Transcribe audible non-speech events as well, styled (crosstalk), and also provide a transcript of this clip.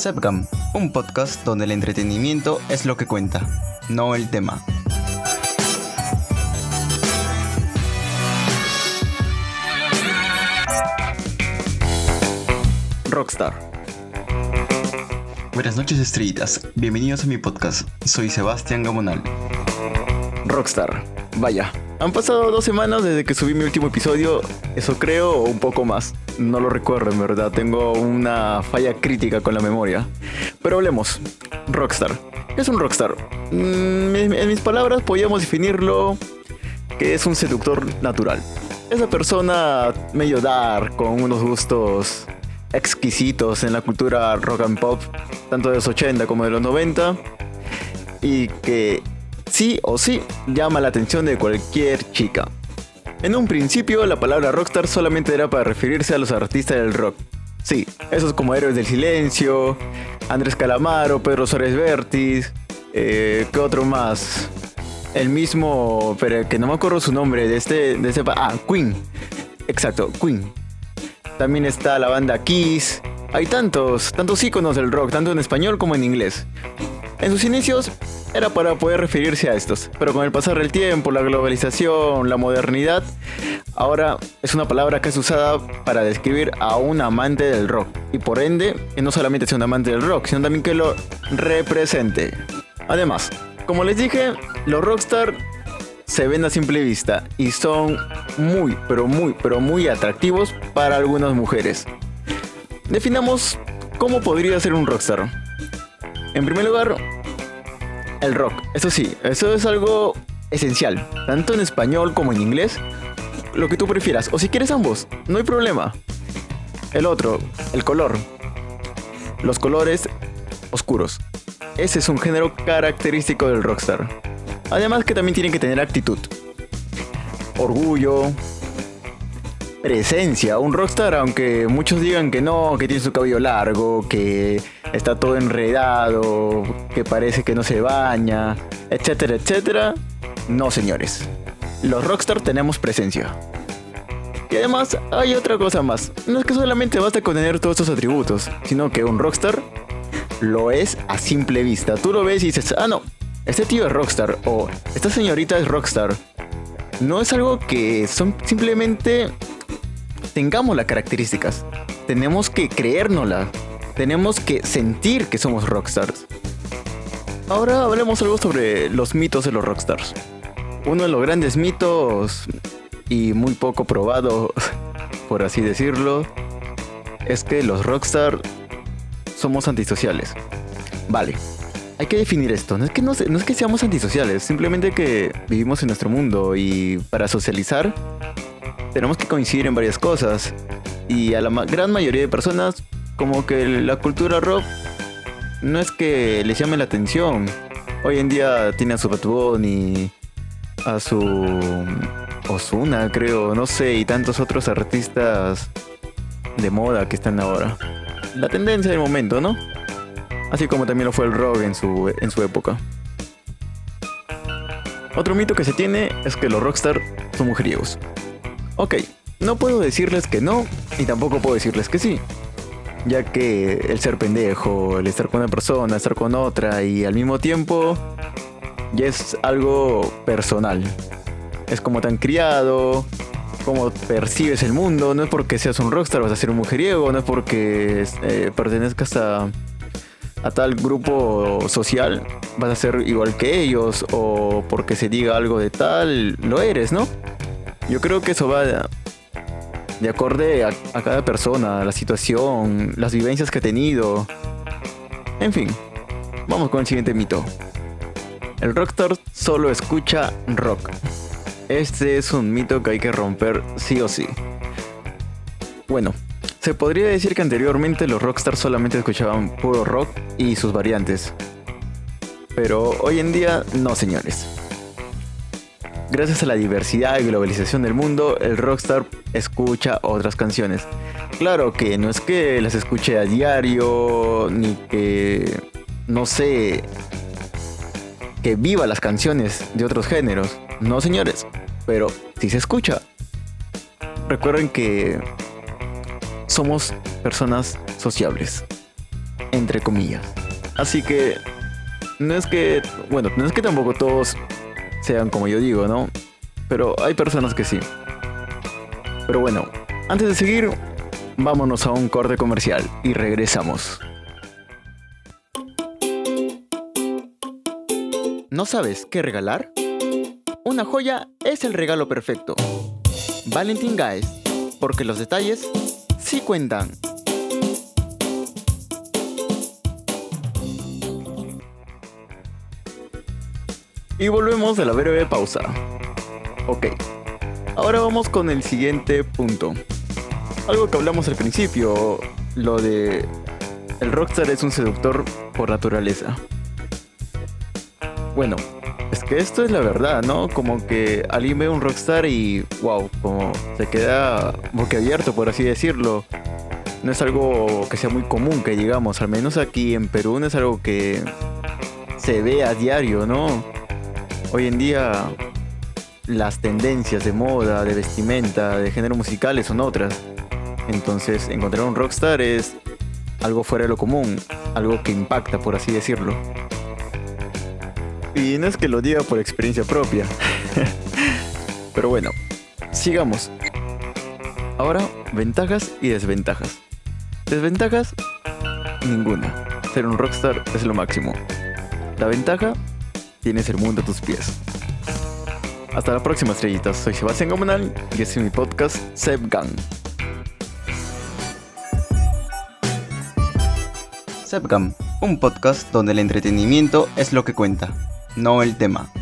Sepcam, un podcast donde el entretenimiento es lo que cuenta, no el tema. Rockstar. Buenas noches estrellitas, bienvenidos a mi podcast, soy Sebastián Gamonal. Rockstar, vaya, han pasado dos semanas desde que subí mi último episodio, eso creo, o un poco más. No lo recuerdo, en verdad. Tengo una falla crítica con la memoria. Pero hablemos. Rockstar. ¿Qué es un rockstar? Mm, en mis palabras podríamos definirlo que es un seductor natural. Esa persona medio dark, con unos gustos exquisitos en la cultura rock and pop, tanto de los 80 como de los 90, y que sí o sí llama la atención de cualquier chica. En un principio, la palabra rockstar solamente era para referirse a los artistas del rock. Sí, esos como Héroes del Silencio, Andrés Calamaro, Pedro Suárez Vértiz, eh, ¿qué otro más? El mismo, pero que no me acuerdo su nombre, de este, de este, ah, Queen. Exacto, Queen. También está la banda Kiss. Hay tantos, tantos íconos del rock, tanto en español como en inglés. En sus inicios era para poder referirse a estos, pero con el pasar del tiempo, la globalización, la modernidad, ahora es una palabra que es usada para describir a un amante del rock y por ende que no solamente sea un amante del rock, sino también que lo represente. Además, como les dije, los rockstar se ven a simple vista y son muy, pero muy, pero muy atractivos para algunas mujeres. Definamos cómo podría ser un rockstar. En primer lugar, el rock. Eso sí, eso es algo esencial, tanto en español como en inglés, lo que tú prefieras. O si quieres ambos, no hay problema. El otro, el color. Los colores oscuros. Ese es un género característico del rockstar. Además que también tienen que tener actitud. Orgullo, presencia. Un rockstar, aunque muchos digan que no, que tiene su cabello largo, que está todo enredado, que parece que no se baña, etcétera, etcétera. No, señores. Los rockstar tenemos presencia. Y además hay otra cosa más. No es que solamente basta con tener todos estos atributos, sino que un rockstar lo es a simple vista. Tú lo ves y dices, ah, no, este tío es rockstar o esta señorita es rockstar. No es algo que son simplemente tengamos las características. Tenemos que creérnosla. Tenemos que sentir que somos rockstars. Ahora hablemos algo sobre los mitos de los rockstars. Uno de los grandes mitos y muy poco probado, (laughs) por así decirlo, es que los rockstars somos antisociales. Vale, hay que definir esto. No es que, no, no es que seamos antisociales, simplemente que vivimos en nuestro mundo y para socializar tenemos que coincidir en varias cosas. Y a la gran mayoría de personas, como que la cultura rock no es que les llame la atención. Hoy en día tiene a su Bad y a su Osuna, creo, no sé, y tantos otros artistas de moda que están ahora. La tendencia del momento, ¿no? Así como también lo fue el rock en su, en su época. Otro mito que se tiene es que los rockstar son mujeriegos. Ok, no puedo decirles que no y tampoco puedo decirles que sí. Ya que el ser pendejo, el estar con una persona, estar con otra y al mismo tiempo ya es algo personal. Es como tan criado, cómo percibes el mundo. No es porque seas un rockstar vas a ser un mujeriego, no es porque eh, pertenezcas a, a tal grupo social vas a ser igual que ellos o porque se diga algo de tal, lo eres, ¿no? Yo creo que eso va de, acorde a, cada persona, la situación, las vivencias que ha tenido. En fin, vamos con el siguiente mito. El rockstar solo escucha rock. Este es un mito que hay que romper sí o sí. Bueno, se podría decir que anteriormente los rockstars solamente escuchaban puro rock y sus variantes. Pero hoy en día no, señores. Gracias a la diversidad y globalización del mundo, el rockstar escucha otras canciones. Claro que no es que las escuche a diario, ni que, no sé, que viva las canciones de otros géneros. No, señores, pero si se escucha. Recuerden que somos personas sociables. entre comillas. Así que no es que, bueno, no es que tampoco todos sean como yo digo, ¿no? Pero hay personas que sí. Pero bueno, antes de seguir, vámonos a un corte comercial y regresamos. ¿No sabes qué regalar? Una joya es el regalo perfecto. Valentin Guys, porque los detalles sí cuentan. Y volvemos de la breve pausa. Ok, ahora vamos con el siguiente punto. Algo que hablamos al principio, lo de el rockstar es un seductor por naturaleza. Bueno, es que esto es la verdad, ¿no? Como que alguien ve un rockstar y wow, como se queda boquiabierto, por así decirlo. No es algo que sea muy común que digamos, al menos aquí en Perú no es algo que se ve a diario, ¿no? Hoy en día las tendencias de moda, de vestimenta, de género musicales son otras. Entonces encontrar un rockstar es algo fuera de lo común, algo que impacta, por así decirlo. Y no es que lo diga por experiencia propia. (laughs) Pero bueno, sigamos. Ahora, ventajas y desventajas. Desventajas, ninguna. Ser un rockstar es lo máximo. La ventaja, tienes el mundo a tus pies. Hasta la próxima, estrellitas. Soy Sebastián Gomenal y este es mi podcast, Seb Gang. Sepgam, un podcast donde el entretenimiento es lo que cuenta, no el tema.